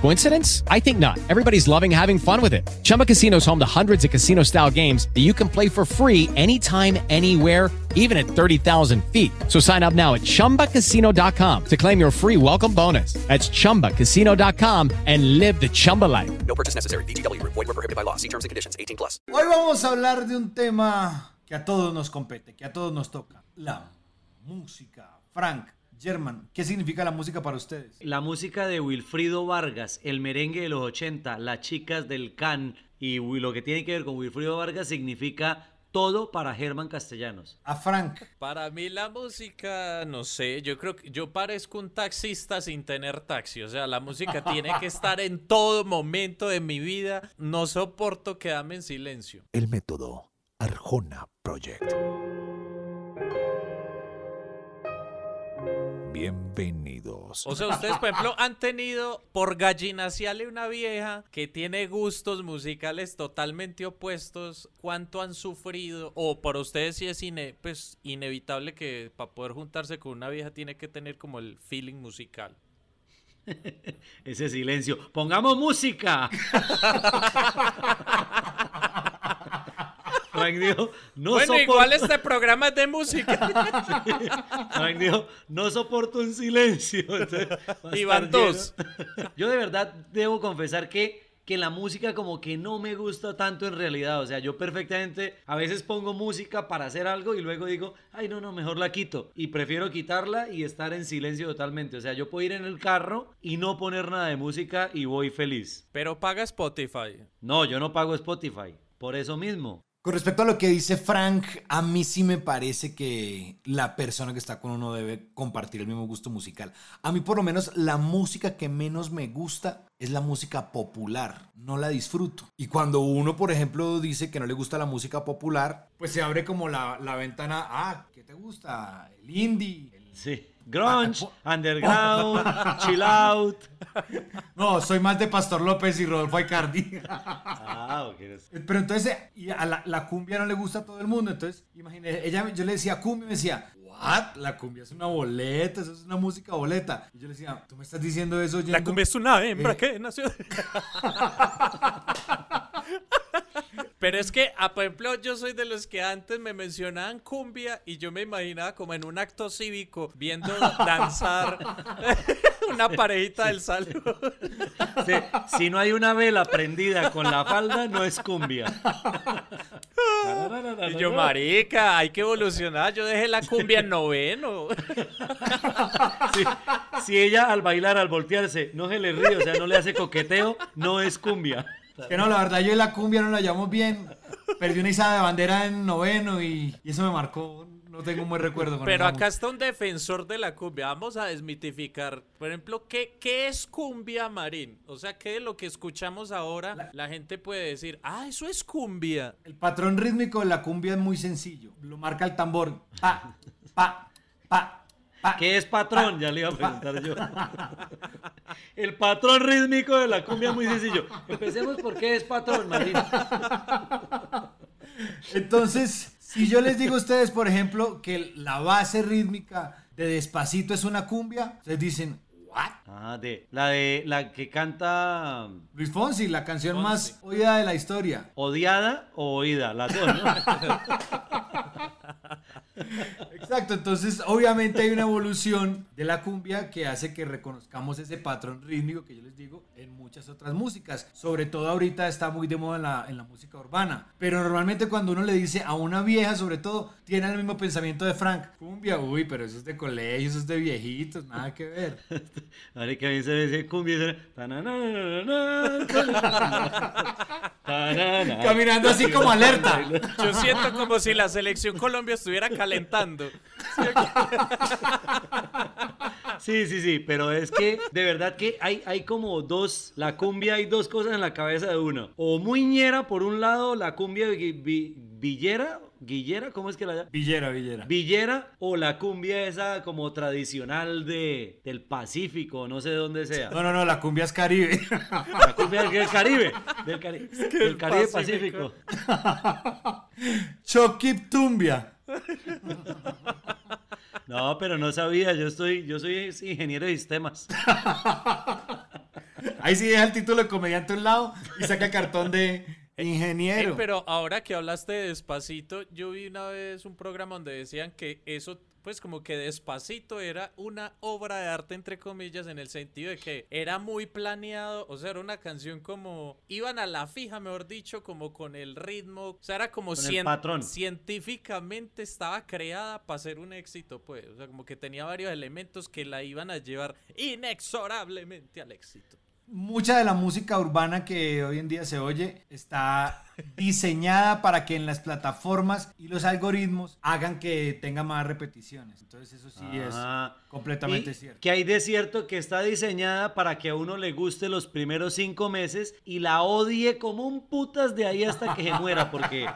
Coincidence? I think not. Everybody's loving having fun with it. Chumba Casino is home to hundreds of casino style games that you can play for free anytime, anywhere, even at 30,000 feet. So sign up now at chumbacasino.com to claim your free welcome bonus. That's chumbacasino.com and live the Chumba life. No purchase necessary. BGW. Void were prohibited by law. See terms and conditions. 18 plus. Hoy vamos a hablar de un tema que a todos nos compete, que a todos nos toca. La música. Frank, German, ¿qué significa la música para ustedes? La música de Wilfrido Vargas, el merengue de los 80, las chicas del Can y lo que tiene que ver con Wilfrido Vargas significa todo para Germán Castellanos. A Frank. Para mí la música, no sé, yo creo que yo parezco un taxista sin tener taxi, o sea, la música tiene que estar en todo momento de mi vida, no soporto quedarme en silencio. El método Arjona Project. Bienvenidos. O sea, ustedes, por ejemplo, han tenido por gallinaciale una vieja que tiene gustos musicales totalmente opuestos. ¿Cuánto han sufrido? O para ustedes sí es ine- pues, inevitable que para poder juntarse con una vieja tiene que tener como el feeling musical. Ese silencio. ¡Pongamos música! Frank dijo, no bueno, soporto... igual este programa es de música. Frank dijo, no soporto un silencio. Entonces, Y van dos. Yo de verdad debo confesar que, que la música como que no me gusta tanto en realidad. O sea, yo perfectamente a veces pongo música para hacer algo y luego digo, ay no, no, mejor la quito. Y prefiero quitarla y estar en silencio totalmente. O sea, yo puedo ir en el carro y no poner nada de música y voy feliz. Pero paga Spotify. No, yo no pago Spotify. Por eso mismo. Con respecto a lo que dice Frank, a mí sí me parece que la persona que está con uno debe compartir el mismo gusto musical. A mí por lo menos la música que menos me gusta es la música popular. No la disfruto. Y cuando uno, por ejemplo, dice que no le gusta la música popular, pues se abre como la, la ventana, ah, ¿qué te gusta? El indie. Sí. Grunge, underground, chill out. No, soy más de Pastor López y Rodolfo Aicardi. Ah, ok. Pero entonces y a la, la cumbia no le gusta a todo el mundo. Entonces, imagínate, ella, yo le decía cumbia y me decía, ¿what? La cumbia es una boleta, eso es una música boleta. Y yo le decía, ¿tú me estás diciendo eso? La yendo- cumbia es una hembra Eh. que nació. Pero es que, ah, por ejemplo, yo soy de los que antes me mencionaban cumbia y yo me imaginaba como en un acto cívico viendo danzar una parejita del salón. Sí, si no hay una vela prendida con la falda, no es cumbia. Y yo, marica, hay que evolucionar. Yo dejé la cumbia en noveno. Sí, si ella al bailar, al voltearse, no se le ríe, o sea, no le hace coqueteo, no es cumbia. Que no, la verdad, yo la cumbia no la llamo bien. Perdí una izada de bandera en noveno y, y eso me marcó. No tengo un buen recuerdo con Pero acá está un defensor de la cumbia. Vamos a desmitificar. Por ejemplo, ¿qué, qué es cumbia marín? O sea, ¿qué de lo que escuchamos ahora la gente puede decir, ah, eso es cumbia? El patrón rítmico de la cumbia es muy sencillo. Lo marca el tambor. Pa, pa, pa, pa. ¿Qué es patrón? Ya le iba a preguntar yo. El patrón rítmico de la cumbia es muy sencillo. Empecemos por qué es patrón, Marina. Entonces, si yo les digo a ustedes, por ejemplo, que la base rítmica de Despacito es una cumbia, ustedes dicen, ¿what? Ah, de la de la que canta Luis Fonsi, la canción más oída de la historia. odiada o oída, las dos, ¿no? Exacto, entonces obviamente hay una evolución de la cumbia que hace que reconozcamos ese patrón rítmico que yo les digo en muchas otras músicas. Sobre todo ahorita está muy de moda en la, en la música urbana. Pero normalmente cuando uno le dice a una vieja, sobre todo, tiene el mismo pensamiento de Frank. Cumbia, uy, pero eso es de colegio, eso es de viejitos, nada que ver. Ahora que a mí se me dice cumbia. Caminando así como alerta. Yo siento como si la selección Colombia estuviera calentando. Sí, sí, sí, pero es que de verdad que hay, hay como dos, la cumbia hay dos cosas en la cabeza de uno. O muy ñera por un lado, la cumbia vi- vi- villera, ¿Guillera? ¿Cómo es que la? Villera, Villera. Villera o la cumbia esa como tradicional de, del Pacífico, no sé de dónde sea. No, no, no, la cumbia es Caribe. La cumbia del Caribe, del, Cari- del el Caribe Pacífico. Pacífico. Tumbia. No, pero no sabía, yo estoy, yo soy ingeniero de sistemas. Ahí sí deja el título de comediante a un lado y saca el cartón de ingeniero. Eh, pero ahora que hablaste de Despacito, yo vi una vez un programa donde decían que eso, pues como que Despacito era una obra de arte, entre comillas, en el sentido de que era muy planeado, o sea, era una canción como, iban a la fija, mejor dicho, como con el ritmo, o sea, era como cien- patrón. científicamente estaba creada para ser un éxito, pues, o sea, como que tenía varios elementos que la iban a llevar inexorablemente al éxito. Mucha de la música urbana que hoy en día se oye está diseñada para que en las plataformas y los algoritmos hagan que tenga más repeticiones. Entonces eso sí Ah. es completamente Y cierto. Que hay de cierto que está diseñada para que a uno le guste los primeros cinco meses y la odie como un putas de ahí hasta que se muera. Porque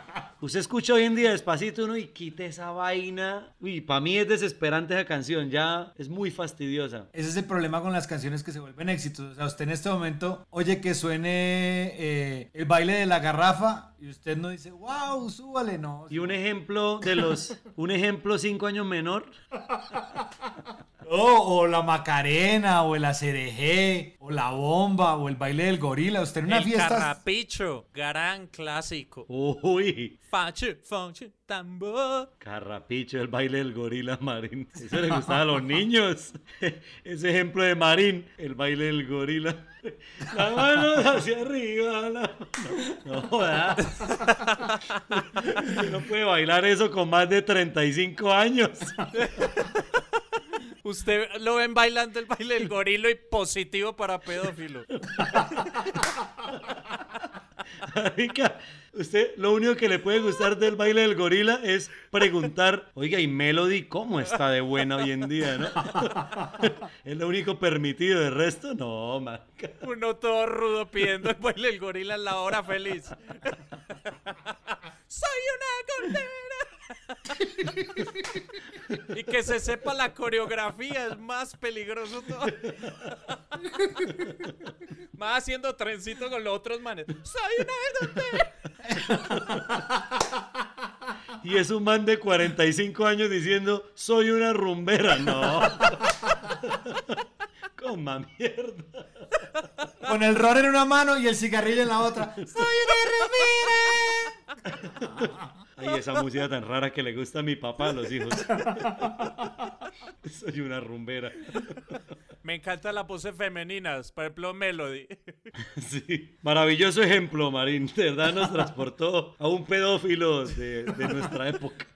usted escucha hoy en día despacito uno y quite esa vaina. Uy, para mí es desesperante esa canción, ya es muy fastidiosa. Ese es el problema con las canciones que se vuelven éxitos. O sea, usted en este momento oye que suene eh, el baile de la garrafa y usted no dice, wow, súbale, no. Y un ejemplo de los, un ejemplo cinco años menor, O, o la Macarena, o el ACDG, o la bomba, o el baile del gorila. Usted en una el fiesta... carrapicho, gran clásico. uy, Fache, fache, tambor. Carrapicho, el baile del gorila Marín. Eso le gustaba a los niños. Ese ejemplo de Marín, el baile del gorila. La mano hacia arriba. No, no puede bailar eso con más de 35 años. Usted lo ven bailando el baile del gorilo y positivo para pedófilo. Marica, usted lo único que le puede gustar del baile del gorila es preguntar, oiga, ¿y Melody cómo está de buena hoy en día, no? es lo único permitido, de resto, no, marica. Uno todo rudo pidiendo el baile del gorila en la hora feliz. Soy una gordera. Y que se sepa la coreografía es más peligroso todo. más haciendo trencito con los otros manes. Soy una gordera. Y es un man de 45 años diciendo, soy una rumbera. No. Coma mierda. Con el ron en una mano y el cigarrillo en la otra. ¡Soy Ay, esa música tan rara que le gusta a mi papá a los hijos. soy una rumbera. Me encantan las voces femeninas. Por ejemplo, Melody. Sí. Maravilloso ejemplo, Marín. De verdad nos transportó a un pedófilo de, de nuestra época.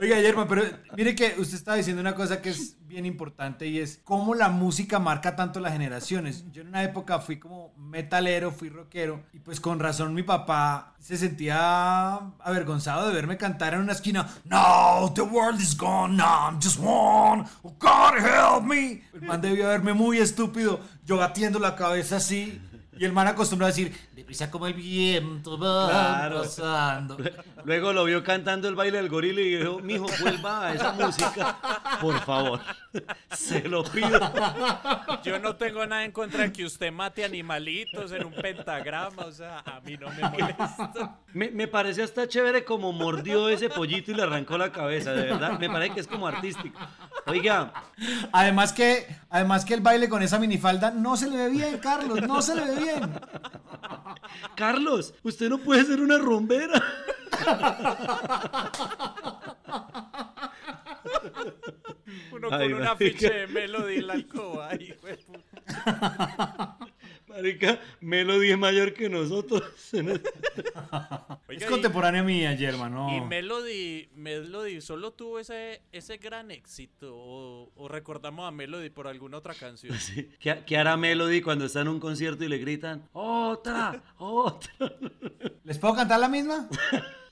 Oiga, Yerma, pero mire que usted estaba diciendo una cosa que es bien importante y es cómo la música marca tanto las generaciones. Yo en una época fui como metalero, fui rockero y pues con razón mi papá se sentía avergonzado de verme cantar en una esquina. No, the world is gone, no, I'm just one. Oh, God help me. El man debió verme muy estúpido, yo batiendo la cabeza así. Y el man acostumbrado a decir, deprisa como el viento va Claro. pasando. Luego lo vio cantando el baile del gorila y dijo, mijo, vuelva a esa música, por favor. Se lo pido. Yo no tengo nada en contra de que usted mate animalitos en un pentagrama. O sea, a mí no me molesta. Me, me pareció hasta chévere como mordió ese pollito y le arrancó la cabeza, de verdad. Me parece que es como artístico. Oiga, Además que, además que el baile con esa minifalda no se le ve bien, Carlos, no se le ve bien. Carlos, usted no puede ser una rumbera. Uno Ay, con un afiche de Melody en la alcoba. Ay, hijo de puta. Marica, Melody es mayor que nosotros. Es contemporánea mía, Yerma, no. Y Melody, Melody solo tuvo ese, ese gran éxito. O, o recordamos a Melody por alguna otra canción. Sí. ¿Qué, qué hará Melody cuando está en un concierto y le gritan, otra, otra? ¿Les puedo cantar la misma?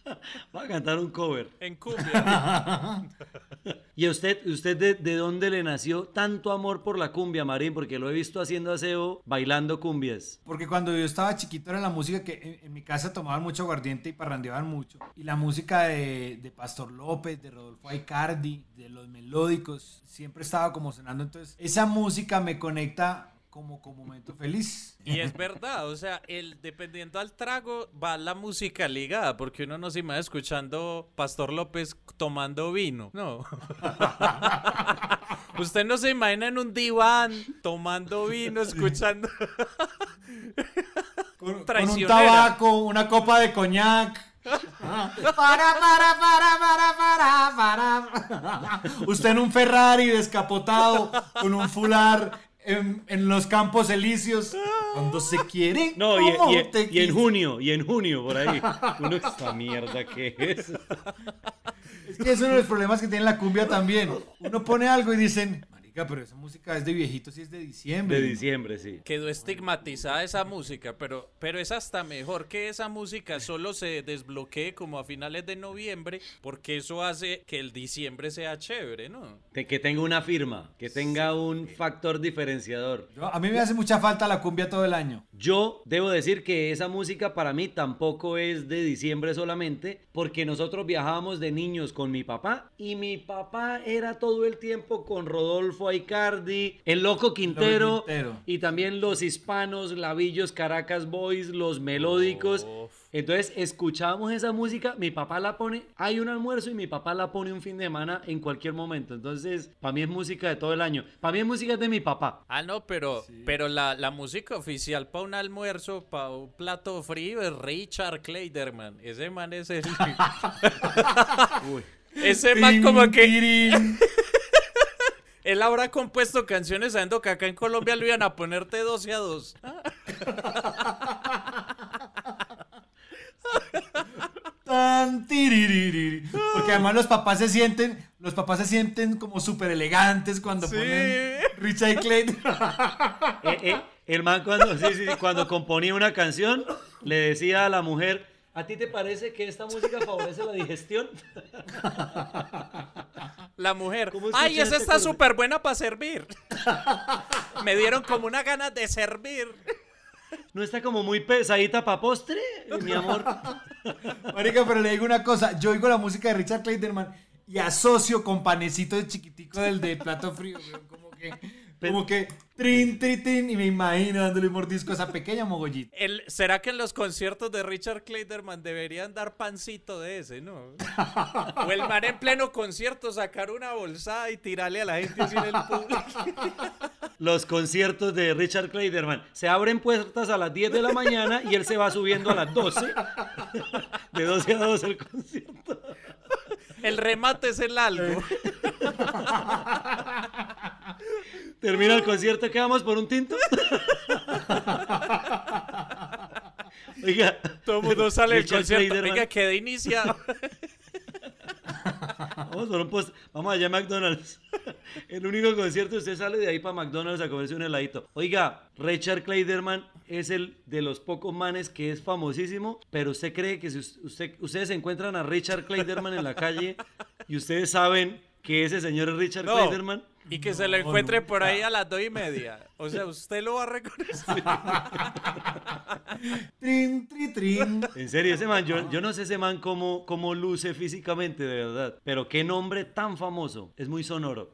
Va a cantar un cover. En cumbia. ¿Y a usted, usted de, de dónde le nació tanto amor por la cumbia, Marín? Porque lo he visto haciendo aseo, bailando cumbias. Porque cuando yo estaba chiquito era la música que en, en mi casa tomaban mucho aguardiente y parrandeaban mucho. Y la música de, de Pastor López, de Rodolfo Aicardi, de los melódicos, siempre estaba como sonando. Entonces, esa música me conecta como con momento feliz. Y es verdad, o sea, el dependiendo al trago va la música ligada, porque uno no se imagina escuchando Pastor López tomando vino, no. Usted no se imagina en un diván tomando vino, escuchando. Con, con un tabaco, una copa de coñac. Para, para, para, para, para, para. Usted en un Ferrari descapotado, con un fular en, en los campos elíseos. Cuando se quiere. No, y, y- te y en junio, y en junio, por ahí. Uno, esta mierda que es. Es que es uno de los problemas que tiene la cumbia también. Uno pone algo y dicen, marica, pero esa música es de viejitos y es de diciembre. De diciembre, sí. Quedó estigmatizada esa música, pero, pero es hasta mejor que esa música solo se desbloquee como a finales de noviembre, porque eso hace que el diciembre sea chévere, ¿no? Que tenga una firma, que tenga un factor diferenciador. Yo- a mí me hace mucha falta la cumbia todo el año. Yo debo decir que esa música para mí tampoco es de diciembre solamente, porque nosotros viajábamos de niños con mi papá y mi papá era todo el tiempo con Rodolfo Aicardi, el Loco Quintero, Quintero. y también los hispanos, Lavillos, Caracas Boys, los melódicos. Entonces escuchábamos esa música, mi papá la pone, hay un almuerzo y mi papá la pone un fin de semana en cualquier momento. Entonces, para mí es música de todo el año. Para mí es música de mi papá. Ah, no, pero, pero la, la música oficial para un almuerzo, para un plato frío, es Richard Kleiderman. Ese man es el. Ese man, como que. Él habrá compuesto canciones sabiendo que acá en Colombia lo iban a ponerte 12 a 2. Tan tiririri. Porque además los papás se sienten, los papás se sienten como súper elegantes cuando Sí. ponen Richard Clayton. Eh, eh, el man cuando, sí, sí, cuando componía una canción le decía a la mujer, ¿a ti te parece que esta música favorece la digestión? La mujer. ¿Cómo Ay, esa está súper buena para servir. Me dieron como una ganas de servir. ¿No está como muy pesadita para postre, mi amor? Marica, pero le digo una cosa, yo oigo la música de Richard Clayderman y asocio con panecito de chiquitico del de plato frío, como que como que trin trin trin y me imagino dándole un mordisco a esa pequeña mogollita. El- ¿Será que en los conciertos de Richard Kleiderman deberían dar pancito de ese, no? O el man en pleno concierto sacar una bolsada y tirarle a la gente así en el público. Los conciertos de Richard Kleiderman se abren puertas a las 10 de la mañana y él se va subiendo a las 12. De 12 a 12 el concierto. El remate es el algo. Termina el concierto, ¿qué vamos por un tinto? Oiga, Todo el mundo sale del concierto. Venga, quedé iniciado. Vamos, por un post- vamos allá a McDonald's. El único concierto, usted sale de ahí para McDonald's a comerse un heladito. Oiga, Richard Kleiderman es el de los pocos manes que es famosísimo, pero usted cree que si us- usted, ustedes encuentran a Richard Kleiderman en la calle y ustedes saben que ese señor es Richard No. Kleiderman, Y que se lo encuentre por ahí a las dos y media. O sea, usted lo va a reconocer. Trin trin trin. en serio, ese man, yo, yo no sé ese man cómo, cómo luce físicamente, de verdad, pero qué nombre tan famoso, es muy sonoro.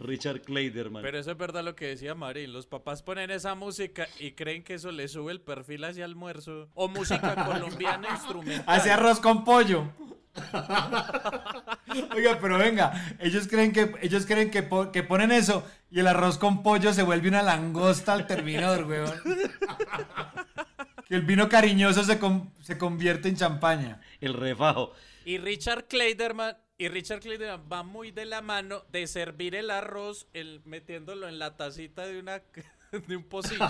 Richard Kleiderman. Pero eso es verdad lo que decía Marín. Los papás ponen esa música y creen que eso le sube el perfil hacia almuerzo. O música colombiana instrumental. Hace arroz con pollo. Oiga, pero venga, ellos creen que ellos creen que, po- que ponen eso y el arroz con pollo se vuelve una langosta al terminador, weón. Que el vino cariñoso se, se convierte en champaña. El refajo. Y Richard Kleiderman, y Richard Kleiderman va muy de la mano de servir el arroz el, metiéndolo en la tacita de una de un pocillo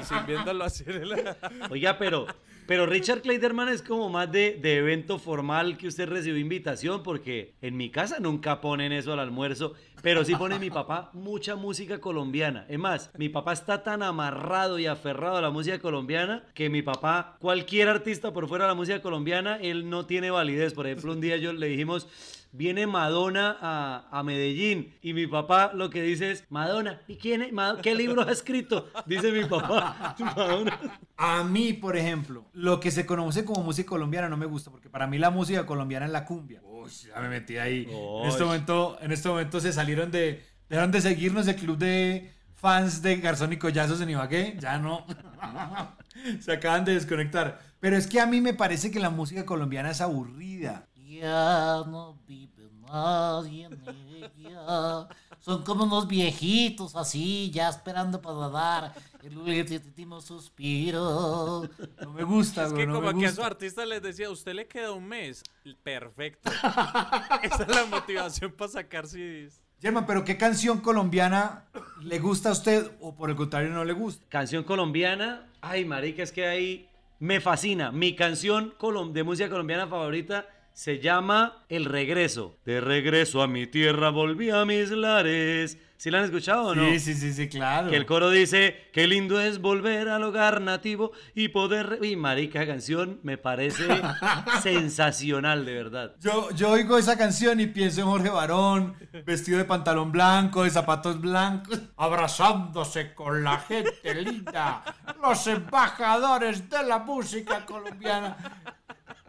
y sirviéndolo así en el- Oiga, pero, pero Richard Kleiderman es como más de, de evento formal que usted recibió invitación, porque en mi casa nunca ponen eso al almuerzo, pero sí pone mi papá mucha música colombiana. Es más, mi papá está tan amarrado y aferrado a la música colombiana que mi papá, cualquier artista por fuera de la música colombiana, él no tiene validez. Por ejemplo, un día yo le dijimos, viene Madonna a, a Medellín y mi papá lo que dice es, Madonna, ¿y quién es? Ma- ¿Qué libro ha escrito? Dice mi papá. Madonna. A mí, por ejemplo, lo que se conoce como música colombiana no me gusta, porque para mí la música colombiana es la cumbia. Uy, ya me metí ahí. En este momento, en este momento se salieron de, dejaron de seguirnos el club de fans de Garzón y Collazos en Ibagué. Ya no. se acaban de desconectar. Pero es que a mí me parece que la música colombiana es aburrida. Ya no vive nadie en ella. Son como unos viejitos así, ya esperando para dar el último suspiro. No me gusta, Es que no como que a su artista les decía, usted le queda un mes. Perfecto. Esa es la motivación para sacar CDs. German, pero ¿qué canción colombiana le gusta a usted o por el contrario no le gusta? Canción colombiana. Ay, marica, es que ahí me fascina. Mi canción colom- de música colombiana favorita se llama El Regreso. De regreso a mi tierra volví a mis lares. ¿Sí la han escuchado o no? Sí, sí, sí, sí, claro. Que el coro dice, qué lindo es volver al hogar nativo y poder... re-". Y marica, canción me parece sensacional, de verdad. Yo, yo oigo esa canción y pienso en Jorge Barón, vestido de pantalón blanco, de zapatos blancos, abrazándose con la gente linda, los embajadores de la música colombiana.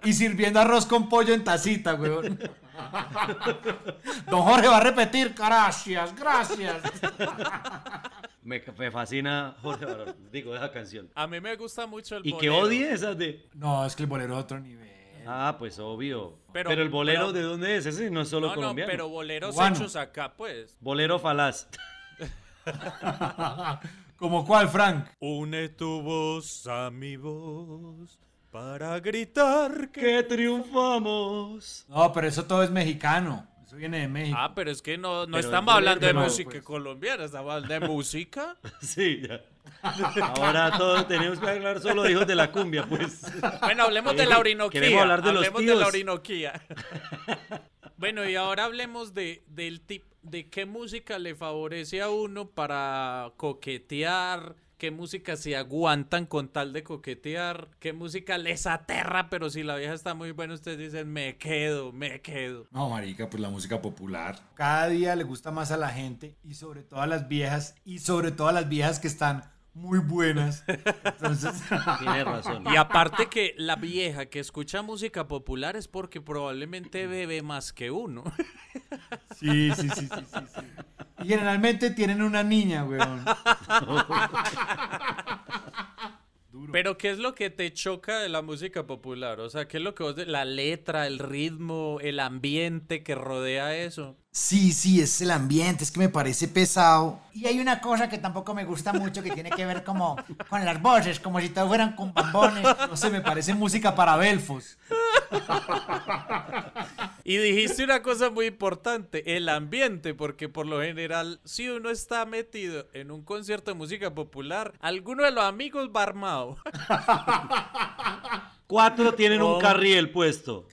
Y sirviendo arroz con pollo en tacita, weón. Don Jorge va a repetir, gracias, gracias. Me, me fascina Jorge Barón, digo, esa canción. A mí me gusta mucho el Y que bolero. odie esas de... No, es que el bolero es otro nivel. Ah, pues obvio. Pero- Pero, el bolero, pero- ¿de dónde es? Ese no es solo No, no, colombiano. pero boleros hechos acá, pues. Bolero falaz. ¿Como cuál, Frank? Une tu voz a mi voz para gritar que... ¡Que triunfamos! No, pero eso todo es mexicano. Eso viene de México. Ah, pero es que no, no estamos hablando de música pues. colombiana, estamos hablando de música. Sí, ya. Ahora todos tenemos que hablar solo de hijos de la cumbia, pues. Bueno, hablemos de la Orinoquía. Queremos hablar de los hablemos de tíos. la Orinoquía. bueno, y ahora hablemos de, del tip, de qué música le favorece a uno para coquetear, qué música se aguantan con tal de coquetear, qué música les aterra, pero si la vieja está muy buena, ustedes dicen, me quedo, me quedo. No, marica, pues la música popular. Cada día le gusta más a la gente y sobre todo a las viejas y sobre todo a las viejas que están muy buenas. Entonces, Tienes razón. Y aparte que la vieja que escucha música popular es porque probablemente bebe más que uno. sí, sí, sí, sí, sí, sí. Y generalmente tienen una niña, weón. Pero ¿qué es lo que te choca de la música popular? O sea, ¿qué es lo que vos... de- La letra, el ritmo, el ambiente que rodea eso. Sí, sí, es el ambiente, es que me parece pesado. Y hay una cosa que tampoco me gusta mucho que tiene que ver como con las voces, como si todos fueran con bambones. No sé, me parece música para belfos. Y dijiste una cosa muy importante, el ambiente, porque por lo general, si uno está metido en un concierto de música popular, alguno de los amigos va armado. Cuatro tienen Oh. un carriel puesto.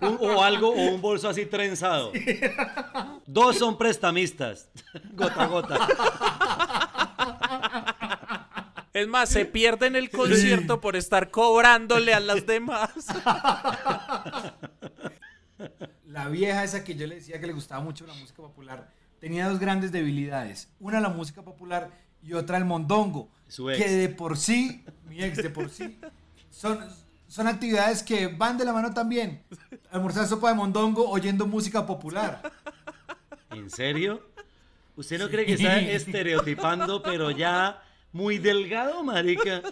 Un- o algo, o un bolso así trenzado. Dos son prestamistas. Gota a gota. Es más, se pierden el concierto por estar cobrándole a las demás. La vieja esa que yo le decía que le gustaba mucho la música popular tenía dos grandes debilidades. Una la música popular y otra el mondongo. Su ex. Que de por sí, mi ex de por sí, son, son actividades que van de la mano también. Almorzar sopa de mondongo oyendo música popular. ¿En serio? ¿Usted no cree que está estereotipando, pero ya muy delgado, marica?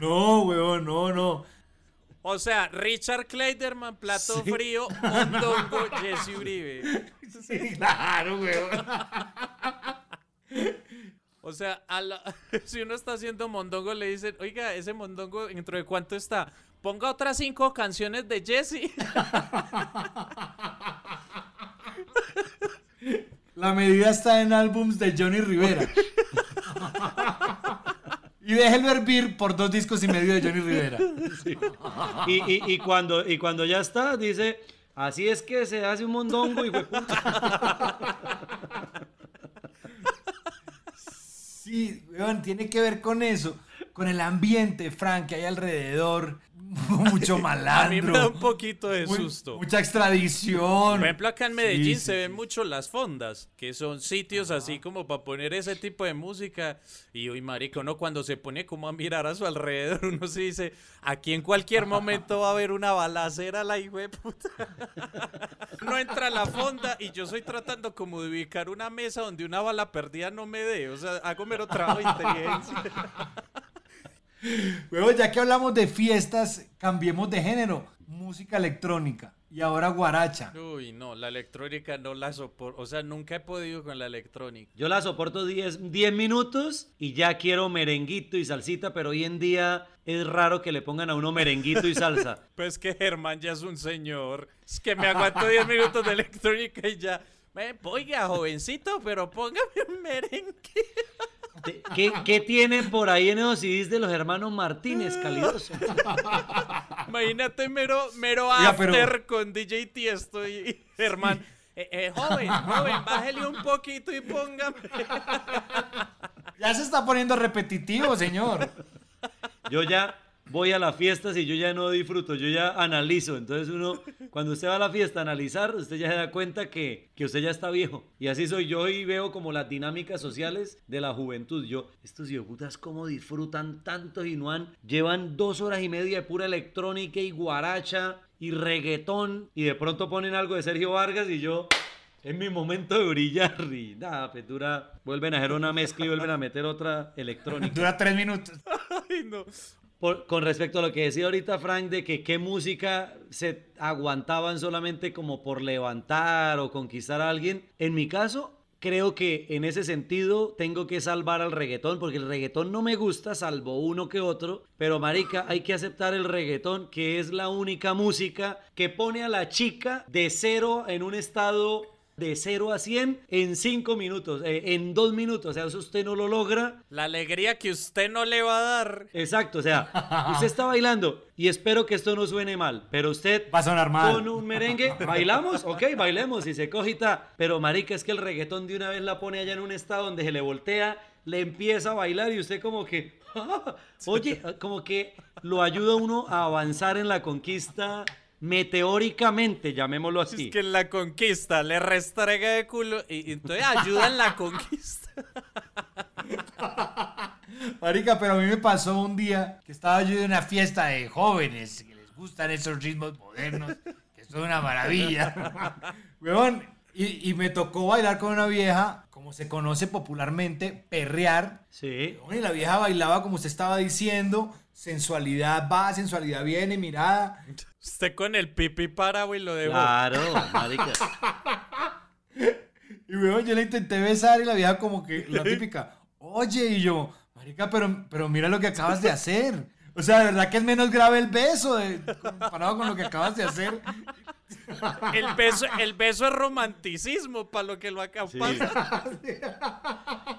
No, weón, no, no. O sea, Richard Kleiderman, plato frío, mondongo, Jesse Uribe. Sí, claro, weón. O sea, a la- si uno está haciendo mondongo, le dicen, oiga, ese mondongo, ¿dentro de cuánto está? Ponga otras cinco canciones de Jesse. La medida está en álbums de Johnny Rivera. Y déjelo hervir por dos discos y medio de Johnny Rivera. Y, y- y cuando, y cuando ya está, dice, así es que se hace un mondongo y Sí, weón, tiene que ver con eso, con el ambiente, Frank, que hay alrededor. mucho A malandro. mí me da un poquito de muy- susto. Mucha extradición. Por ejemplo, acá en Medellín Sí, se sí, ven mucho las fondas, que son sitios así como para poner ese tipo de música. Y uy, marico, uno cuando se pone como a mirar a su alrededor, uno se dice, aquí en cualquier momento va a haber una balacera, la hijo de puta. No entra a la fonda y yo estoy tratando como de ubicar una mesa donde una bala perdida no me dé. O sea, hago mero trabajo de inteligencia. Luego, ya que hablamos de fiestas, cambiemos de género. Música electrónica. Y ahora guaracha. Uy, no, la electrónica no la soporto. O sea, nunca he podido con la electrónica. Yo la soporto 10, 10 minutos y ya quiero merenguito y salsita, pero hoy en día es raro que le pongan a uno merenguito y salsa. Pues que Germán ya es un señor. Es que me aguanto 10 minutos de electrónica y ya. Oiga, jovencito, pero póngame un merengue. ¿Qué, qué tienen por ahí en esos CDs de los hermanos Martínez, calidoso? Imagínate mero, mero pero- after con DJ Tiesto y, y Germán. Eh, eh, joven, joven, bájele un poquito y póngame. Ya se está poniendo repetitivo, señor. Yo ya voy a las fiestas y yo ya no disfruto, yo ya analizo. Entonces uno, cuando usted va a la fiesta a analizar, usted ya se da cuenta que, que usted ya está viejo. Y así soy yo y veo como las dinámicas sociales de la juventud. Yo, estos putas cómo disfrutan tanto y no han, llevan dos horas y media de pura electrónica y guaracha y reggaetón y de pronto ponen algo de Sergio Vargas y yo... Es mi momento de brillar y nada, Petura, vuelven a hacer una mezcla y vuelven a meter otra electrónica. Dura tres minutos. Ay, no. Con respecto a lo que decía ahorita Frank de que qué música se aguantaban solamente como por levantar o conquistar a alguien, en mi caso creo que en ese sentido tengo que salvar al reggaetón porque el reggaetón no me gusta salvo uno que otro, pero marica hay que aceptar el reggaetón que es la única música que pone a la chica de cero en un estado de 0 a 100 en 5 minutos, eh, en 2 minutos. O sea, eso usted no lo logra La alegría que usted no le va a dar. Exacto, o sea, usted está bailando y espero que esto no suene mal, pero usted Va a sonar mal. con un merengue, bailamos, ok, bailemos y se cogita, pero marica es que el reggaetón de una vez la pone allá en un estado donde se le voltea, le empieza a bailar y usted como que, oye, como que lo ayuda a uno a avanzar en la conquista meteóricamente, llamémoslo así. Es que en la conquista le restrega de culo y, y entonces ayuda en la conquista. Marica, pero a mí me pasó un día que estaba yo en una fiesta de jóvenes que les gustan esos ritmos modernos, que son una maravilla. Weón, y, y me tocó bailar con una vieja, como se conoce popularmente, perrear. Sí. Weón, Y la vieja bailaba como usted estaba diciendo, sensualidad va, sensualidad viene, mirada. Usted con el pipi parado y lo debo. Claro, marica. Y weón, yo le intenté besar y la vieja como que, la típica, oye, y yo, marica, pero, pero mira lo que acabas de hacer. O sea, de verdad que es menos grave el beso de, comparado con lo que acabas de hacer. El beso, el beso es romanticismo para lo que lo Sí. pasa.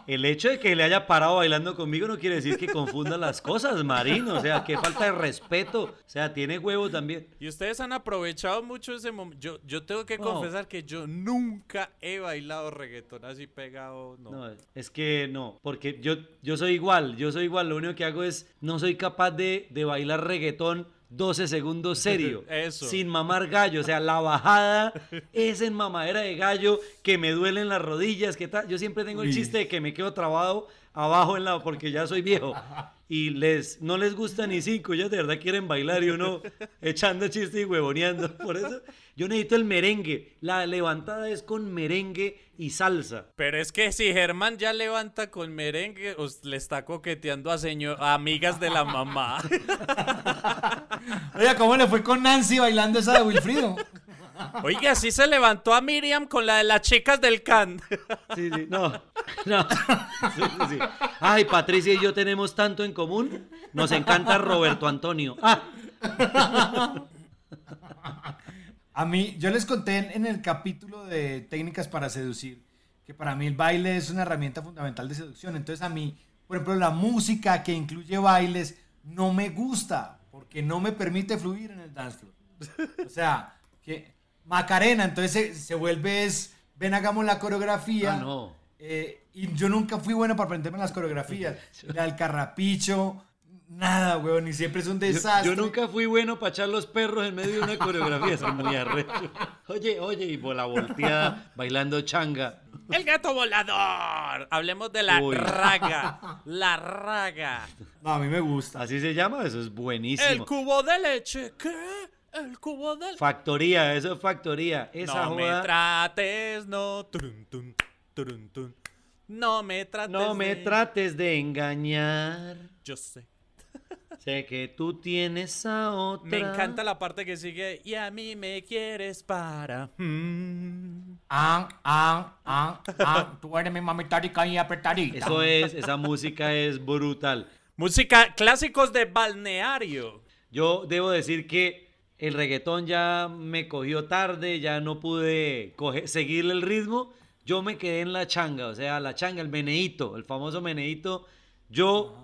El hecho de que le haya parado bailando conmigo no quiere decir que confunda las cosas, Marín. O sea, qué falta de respeto. O sea, tiene huevo también. Y ustedes han aprovechado mucho ese momento. Yo, yo tengo que confesar que yo nunca he bailado reggaetón así pegado. No. No, es que no, porque yo, yo soy igual. Yo soy igual. Lo único que hago es, no soy capaz de, de bailar reggaetón 12 segundos serio. Eso. Sin mamar gallo. O sea, la bajada es en mamadera de gallo, que me duelen las rodillas. que tal. Yo siempre tengo el chiste de que me quedo trabado abajo en la porque ya soy viejo. Y les no les gusta ni cinco ellos de verdad quieren bailar y uno echando chistes y huevoneando. Por eso yo necesito el merengue. La levantada es con merengue y salsa. Pero es que si Germán ya levanta con merengue, os- le está coqueteando a, señor, a amigas de la mamá. Oiga, ¿cómo le fue con Nancy bailando esa de Wilfrido? Oiga, así se levantó a Miriam con la de las chicas del can. sí sí no no Sí, sí, sí. ay Patricia y yo tenemos tanto en común nos encanta Roberto Antonio ah A mí, yo les conté en, en el capítulo de técnicas para seducir que para mí el baile es una herramienta fundamental de seducción. Entonces a mí, por ejemplo, la música que incluye bailes no me gusta porque no me permite fluir en el dance floor. O sea, que Macarena, entonces se, se vuelve es, ven hagamos la coreografía. Ah, no. Eh, y yo nunca fui bueno para aprenderme las coreografías. La del carrapicho, nada, weón, y siempre es un Yo, desastre. yo nunca fui bueno para echar los perros en medio de una coreografía, soy muy arrecho. Oye, oye, y por la volteada bailando changa. El gato volador. Hablemos de la Uy. raga. La raga. No, a mí me gusta. Así se llama, eso es buenísimo. El cubo de leche. ¿Qué? El cubo de leche. Factoría, eso es factoría. Esa No me trates, no. Turun, turun, tun. No me trates. No me de- trates de engañar. Yo sé. Sé que tú tienes a otra. Me encanta la parte que sigue. Y a mí me quieres para. mm. Ah, ah, ah, ah. Tú eres mi mamita rica y apretadita. Eso es, esa música es brutal. Música clásicos de balneario. Yo debo decir que el reggaetón ya me cogió tarde, ya no pude coge- seguirle el ritmo. Yo me quedé en la changa, o sea, la changa, el meneíto, el famoso meneíto. Yo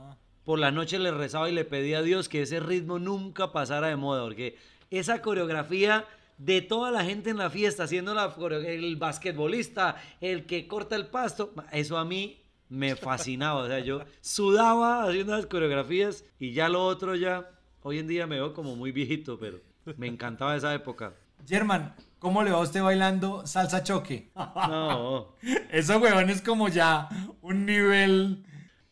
por la noche le rezaba y le pedía a Dios que ese ritmo nunca pasara de moda, porque esa coreografía de toda la gente en la fiesta, haciendo la el basquetbolista, el que corta el pasto, eso a mí me fascinaba. O sea, yo sudaba haciendo las coreografías y ya lo otro ya, hoy en día me veo como muy viejito, pero me encantaba esa época. German, ¿cómo le va a usted bailando salsa choque? No, Eso, weón, es como ya un nivel.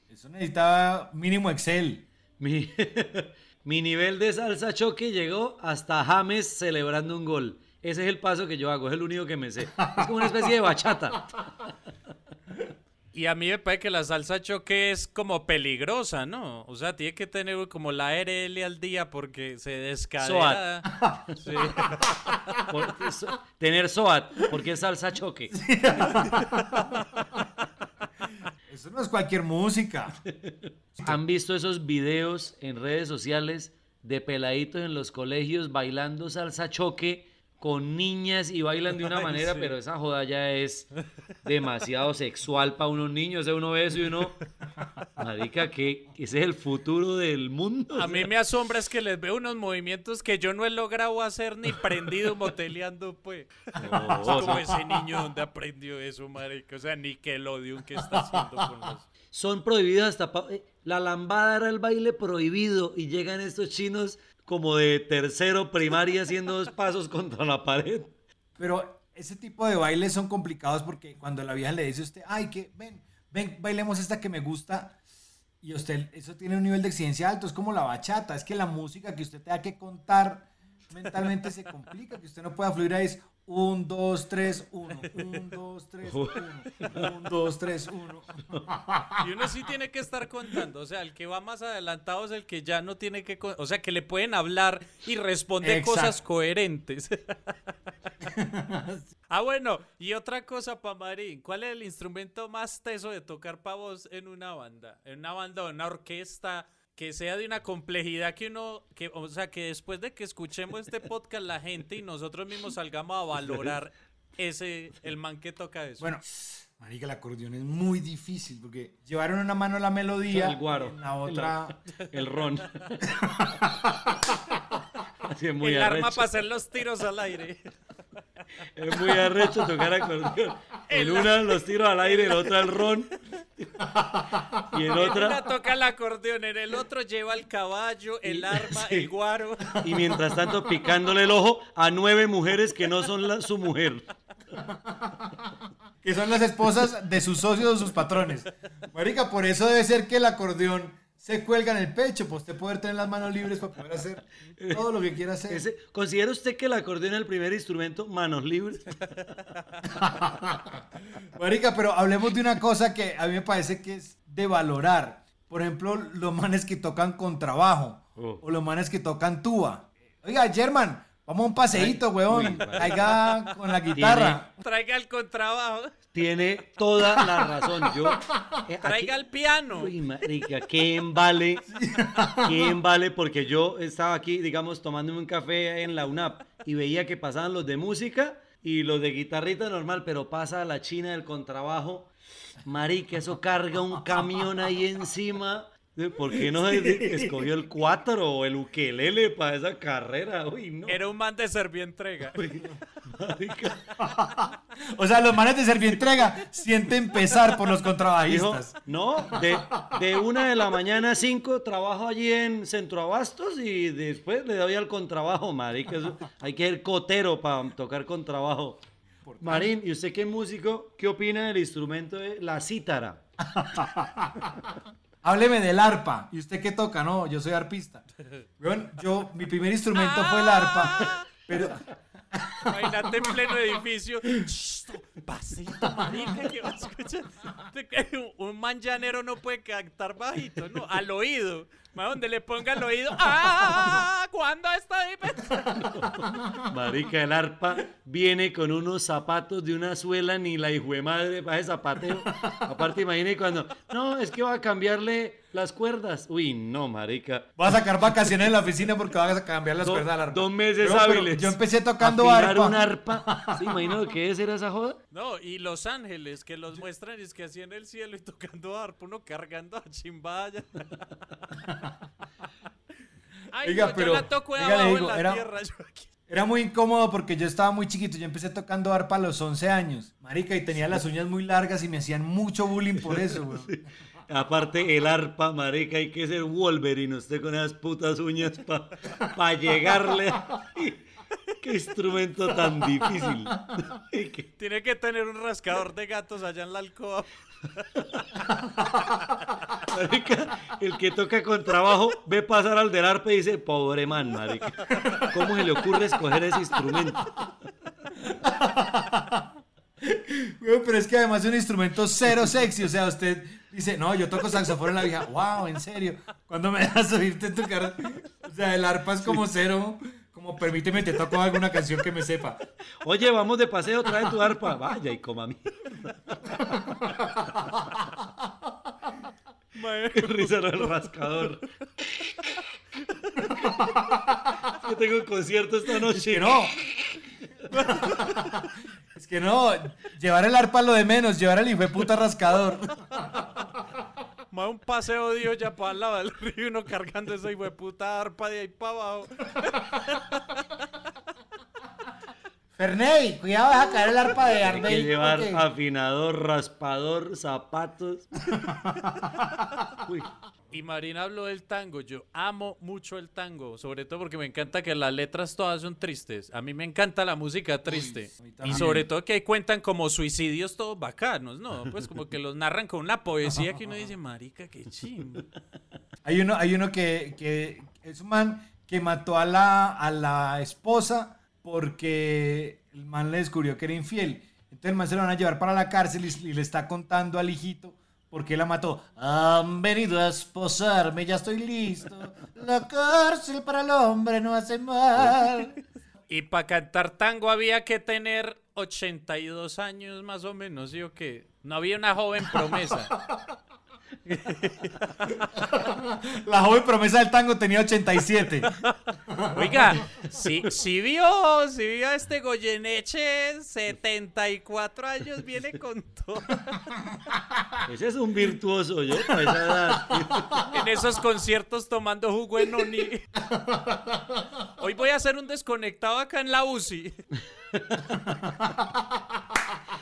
Eso necesita mínimo Excel. mi, mi nivel de salsa choque llegó hasta James celebrando un gol. Ese es el paso que yo hago, es el único que me sé. Es como una especie de bachata. Y a mí me parece que la salsa choque es como peligrosa, ¿no? O sea, tiene que tener como la RL al día porque se descadena. Sí. Por- so- tener SOAT, porque es salsa choque. Eso no es cualquier música. ¿Han visto esos videos en redes sociales de peladitos en los colegios bailando salsa choque con niñas y bailan de una Ay, manera, sí. pero esa joda ya es demasiado sexual para unos niños. O sea, uno ve eso y uno, marica, que ese es el futuro del mundo. A mí me asombra es que les veo unos movimientos que yo no he logrado hacer ni prendido moteleando, pues. No, Es como son, ese niño donde aprendió eso, marica. O sea, ni que está haciendo con los... son prohibidos hasta... pa- eh, La lambada era el baile prohibido y llegan estos chinos como de tercero primaria haciendo dos pasos contra la pared. Pero ese tipo de bailes son complicados porque cuando la vieja le dice a usted, ay, que ven, ven, bailemos esta que me gusta. Y usted, eso tiene un nivel de exigencia alto, es como la bachata, es que la música que usted tenga que contar mentalmente se complica, que usted no pueda fluir ahí es un, dos, tres, uno, un, dos, tres, uno, un, dos, tres, uno. Y uno sí tiene que estar contando. O sea, el que va más adelantado es el que ya no tiene que... O sea, que le pueden hablar y responde Exacto. cosas coherentes. ah, bueno. Y otra cosa, Pamarín. ¿Cuál es el instrumento más teso de tocar para vos en una banda? En una banda o en una orquesta que sea de una complejidad que uno... Que, o sea, que después de que escuchemos este podcast, la gente y nosotros mismos salgamos a valorar ese... El man que toca eso. Bueno, marica, el acordeón es muy difícil porque llevaron una mano la melodía, El guaro. en la otra... El ron. Así es muy el arma arrecho. para hacer los tiros al aire. Es muy arrecho tocar acordeón. En una los tiros al aire, en otra el ron. Y en En una otra. toca el acordeón, en el otro lleva el caballo, el arma, sí. el guaro. Y mientras tanto picándole el ojo a nueve mujeres que no son la- su mujer. que son las esposas de sus socios o sus patrones. Marica, por eso debe ser que el acordeón se cuelga en el pecho, para usted poder tener las manos libres para poder hacer todo lo que quiera hacer. Ese- ¿Considera usted que el acordeón es el primer instrumento manos libres? Marica, pero hablemos de una cosa que a mí me parece que es de valorar. Por ejemplo, los manes que tocan contrabajo Oh. o los manes que tocan tuba. Oiga, German, vamos a un paseíto, weón. Caiga con la guitarra. Traiga el contrabajo, Tiene toda la razón. Yo. eh, traiga aquí- el piano. Uy, marica, qué embale, qué embale, porque yo estaba aquí, digamos, tomándome un café en la UNAP y veía que pasaban los de música y los de guitarrita normal, pero pasa la china del contrabajo. Marica, eso carga un camión ahí encima. ¿Por qué no escogió el 4 o el ukelele para esa carrera? Uy, no. Era un man de servientrega. O sea, los manes de Servientrega sienten pesar por los Dijo, contrabajistas. no, de, de una de la mañana a cinco trabajo allí en Centro Abastos y después le doy al contrabajo, marica. eso- hay que ser cotero para tocar contrabajo. Marín, ¿y usted qué músico? ¿Qué opina del instrumento de la cítara? Hábleme del arpa. ¿Y usted qué toca? No, yo soy arpista. Yo, mi primer instrumento fue el arpa. Pero, Imagínate en pleno edificio. Pasito, marica, que a escuchar. Un- Un man llanero no puede cantar bajito, ¿no? Al oído. Más donde le ponga al oído. ¡Ah! ¿Cuándo está ahí? Marica, el arpa viene con unos zapatos de una suela ni la hijo de madre para ese zapateo. Aparte, imagine cuando, no, es que va a cambiarle las cuerdas. Uy, no, marica. voy a sacar vacaciones en la oficina porque vas a cambiar las Do- cuerdas del arpa. dos meses pero hábiles. Yo empecé tocando Afinar arpa. un arpa. ¿Se imagina lo que es era esa joda? No, y Los Ángeles, que los muestran y es que así en el cielo y tocando arpa, uno cargando a chimbaya. Ay, Oiga, no, pero, yo la toco de abajo digo, en la era- tierra. yo aquí. Era muy incómodo porque yo estaba muy chiquito. Yo empecé tocando arpa a los 11 años. Marica, y tenía las uñas muy largas y me hacían mucho bullying por eso, weón. Aparte, el arpa, marica, hay que ser Wolverine, usted con esas putas uñas para llegarle. Qué instrumento tan difícil. Tiene que tener un rascador de gatos allá en la alcoba. Marica, el que toca con trabajo ve pasar al del arpa y dice, pobre man, marica. ¿Cómo se le ocurre escoger ese instrumento? Pero es que además es un instrumento cero sexy. O sea, usted dice, no, yo toco saxofón en la vieja. Wow, en serio. ¿Cuándo me dejas oírte tocar? O sea, el arpa es como cero. Como permíteme, te toco alguna canción que me sepa. Oye, vamos de paseo, trae tu arpa. Vaya y coma mierda. Qué risa del rascador. Es que tengo un concierto esta noche. Que no. Es que no. Llevar el arpa lo de menos. Llevar el hijo de puta rascador. Más un paseo de olla para el lado del río y uno cargando esa hijo de puta arpa de ahí para abajo. Ferney, cuidado, deja caer el arpa de Hay que Arney. llevar afinador, raspador, zapatos. Uy, Y Marina habló del tango. Yo amo mucho el tango, sobre todo porque me encanta que las letras todas son tristes. A mí me encanta la música triste. y sobre todo que cuentan como suicidios todos bacanos, ¿no? Pues como que los narran con una poesía que uno dice, marica, qué chimba. Hay uno, hay uno que, que es un man que mató a la, a la esposa porque el man le descubrió que era infiel. Entonces el man se lo van a llevar para la cárcel y, y le está contando al hijito por qué la mató. Han venido a esposarme, ya estoy listo. La cárcel para el hombre no hace mal. Y para cantar tango había que tener 82 años más o menos, ¿sí o qué? No había una joven promesa. La joven promesa del tango tenía 87. Oiga, si, si vio, si vio a este Goyeneche, 74 años, viene con todo. ese es un virtuoso, yo a esa edad. En esos conciertos tomando jugo en Oni. Hoy voy a hacer un desconectado acá en la UCI.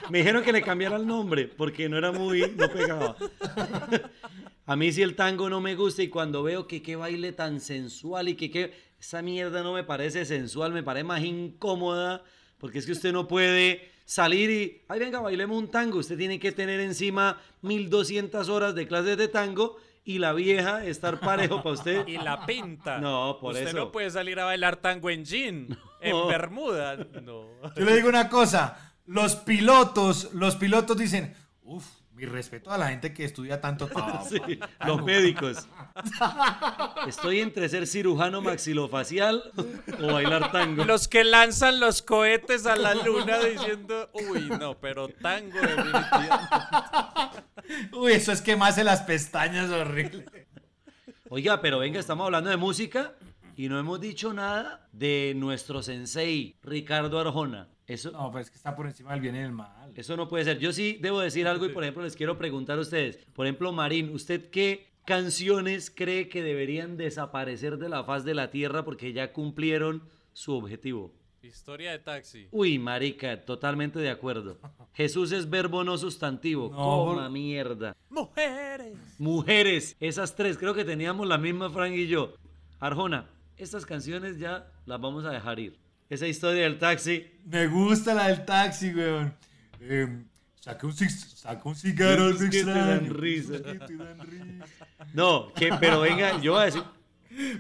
Me dijeron que le cambiara el nombre porque no era muy, no pegaba. A mí sí el tango no me gusta y cuando veo que qué baile tan sensual y que qué, esa mierda no me parece sensual, me parece más incómoda porque es que usted no puede salir y, ay venga, bailemos un tango. Usted tiene que tener encima 1200 horas de clases de tango y la vieja estar parejo para usted. Y la pinta. No, por Usted eso. no puede salir a bailar tango en jean, en. Bermuda. No. Yo le digo una cosa, los pilotos, los pilotos dicen, uff, mi respeto a la gente que estudia tanto tango. Sí, los médicos. Estoy entre ser cirujano maxilofacial o bailar tango. Los que lanzan los cohetes a la luna diciendo, uy, no, pero tango definitivamente. Uy, eso es quemarse las pestañas horrible. Oiga, pero venga, estamos hablando de música y no hemos dicho nada de nuestro sensei, Ricardo Arjona. Eso, No, pues es que está por encima del bien y del mal. eso no puede ser. Yo sí debo decir algo y, por ejemplo, les quiero preguntar a ustedes. Por ejemplo, Marín, ¿usted qué canciones cree que deberían desaparecer de la faz de la tierra porque ya cumplieron su objetivo? Historia de taxi. Uy, marica, totalmente de acuerdo. Jesús es verbo no sustantivo. Coma por- mierda. Mujeres. Mujeres, esas tres, creo que teníamos la misma Frank y yo. Arjona, estas canciones ya las vamos a dejar ir. Esa historia del taxi, Me gusta la del taxi, weón. Eh, saca, un, saca un cigarro Esos que te dan risa. que te dan risa. no, que, pero venga, yo voy a decir,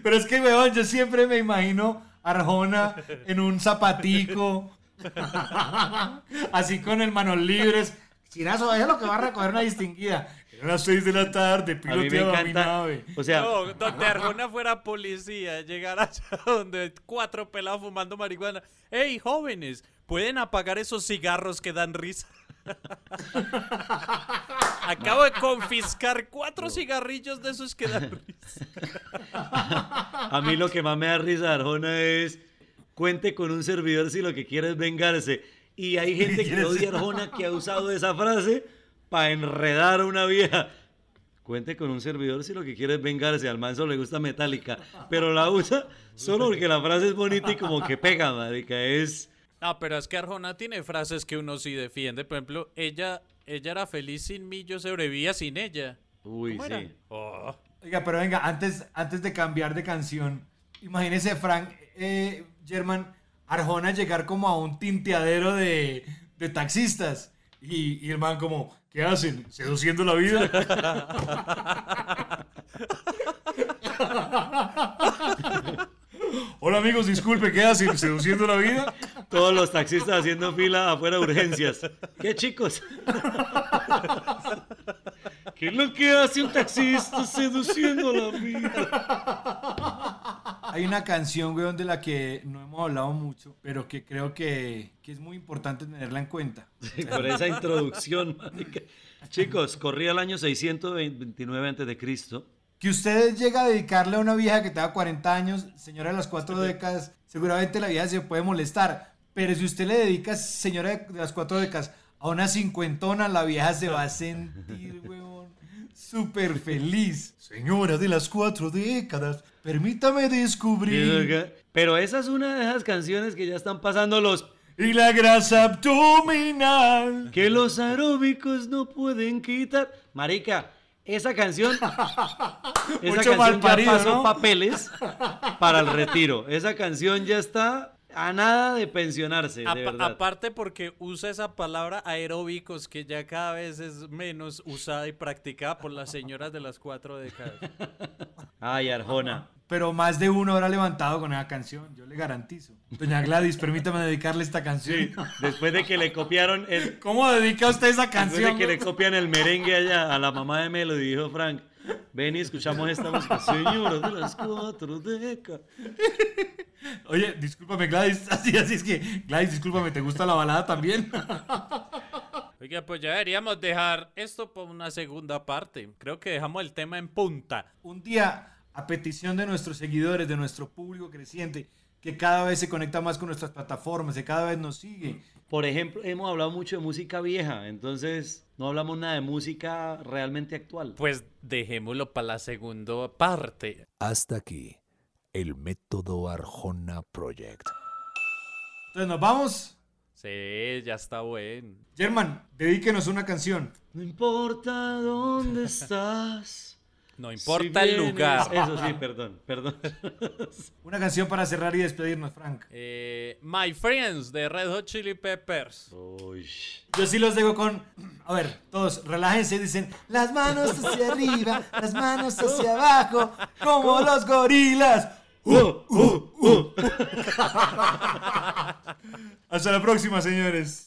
Pero es que, weón, yo siempre me imagino Arjona en un zapatico. Así con el manos libres. Chirazo, es lo que va a recoger una distinguida. Eran las 6 de la tarde, a mí me piloteaba mi encanta, nave. o sea, No, donde Arjona fuera policía, llegar allá donde cuatro pelados fumando marihuana. ¡Ey, jóvenes! ¿Pueden apagar esos cigarros que dan risa? Acabo de confiscar cuatro cigarrillos de esos que dan risa. a mí lo que más me da risa Arjona es cuente con un servidor si lo que quiere es vengarse. Y hay gente que odia a Arjona que ha usado esa frase para enredar a una vieja. Cuente con un servidor si lo que quiere es vengarse. Al man solo le gusta Metallica. Pero la usa solo porque la frase es bonita y como que pega, marica. Es... No, pero es que Arjona tiene frases que uno sí defiende. Por ejemplo, ella, ella era feliz sin mí, yo sobrevivía sin ella. Uy, ¿Cómo era? sí. Oh. Oiga, pero venga, antes, antes de cambiar de canción, imagínese, Frank eh, German, Arjona llegar como a un tinteadero de, de taxistas. Y, y el man como, ¿qué hacen? ¿Seduciendo la vida? Hola amigos, disculpe, ¿qué hacen? ¿Seduciendo la vida? Todos los taxistas haciendo fila afuera de urgencias. ¿Qué chicos? ¿Qué es lo que hace un taxista seduciendo la vida? Hay una canción, weón, de la que no hemos hablado mucho, pero que creo que, que es muy importante tenerla en cuenta. Por esa introducción, marica. Chicos, corría el año 629 antes de Cristo. Que usted llega a dedicarle a una vieja que tenga 40 años, señora de las cuatro décadas, seguramente la vieja se puede molestar. Pero si usted le dedica, señora de las cuatro décadas, a una cincuentona, la vieja se va a sentir, weón, súper feliz. Señora de las cuatro décadas, permítame descubrir. Pero esa es una de esas canciones que ya están pasando los Y la grasa abdominal. que los aeróbicos no pueden quitar. Marica, esa canción, esa Mucho canción malparido, ya pasó ¿no? papeles para el retiro. Esa canción ya está a nada de pensionarse, de verdad. aparte porque usa esa palabra aeróbicos que ya cada vez es menos usada y practicada por las señoras de las cuatro décadas. Ay, Arjona. Pero más de uno habrá levantado con esa canción, yo le garantizo. Doña Gladys, permítame dedicarle esta canción. Después de que le copiaron el, ¿Cómo dedica usted esa después canción? de que le copian el merengue allá a la mamá de Melody, dijo Frank. Ven y escuchamos esta música. Señora de las cuatro décadas. Oye, discúlpame, Gladys. Así, así es que, Gladys, discúlpame, ¿te gusta la balada también? Oiga, pues ya deberíamos dejar esto por una segunda parte. Creo que dejamos el tema en punta. Un día, a petición de nuestros seguidores, de nuestro público creciente, que cada vez se conecta más con nuestras plataformas, que cada vez nos sigue. Por ejemplo, hemos hablado mucho de música vieja, entonces no hablamos nada de música realmente actual. Pues dejémoslo para la segunda parte. Hasta aquí, el método Arjona Project. Entonces, ¿nos vamos? Sí, ya está bueno. German, dedíquenos una canción. No importa dónde estás. No si importa el vienes- lugar. Eso sí, perdón, perdón. Una canción para cerrar y despedirnos, Frank. Eh, My Friends de Red Hot Chili Peppers. Uy. Yo sí los dejo con. A ver, todos, relájense y dicen: Las manos hacia arriba, las manos hacia abajo, como los gorilas. Uh, uh, uh. Hasta la próxima, señores.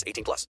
18 plus.